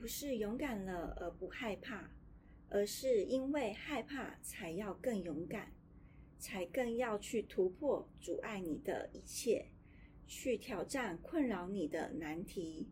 不是勇敢了而不害怕而是因为害怕才要更勇敢才更要去突破阻碍你的一切去挑战困扰你的难题。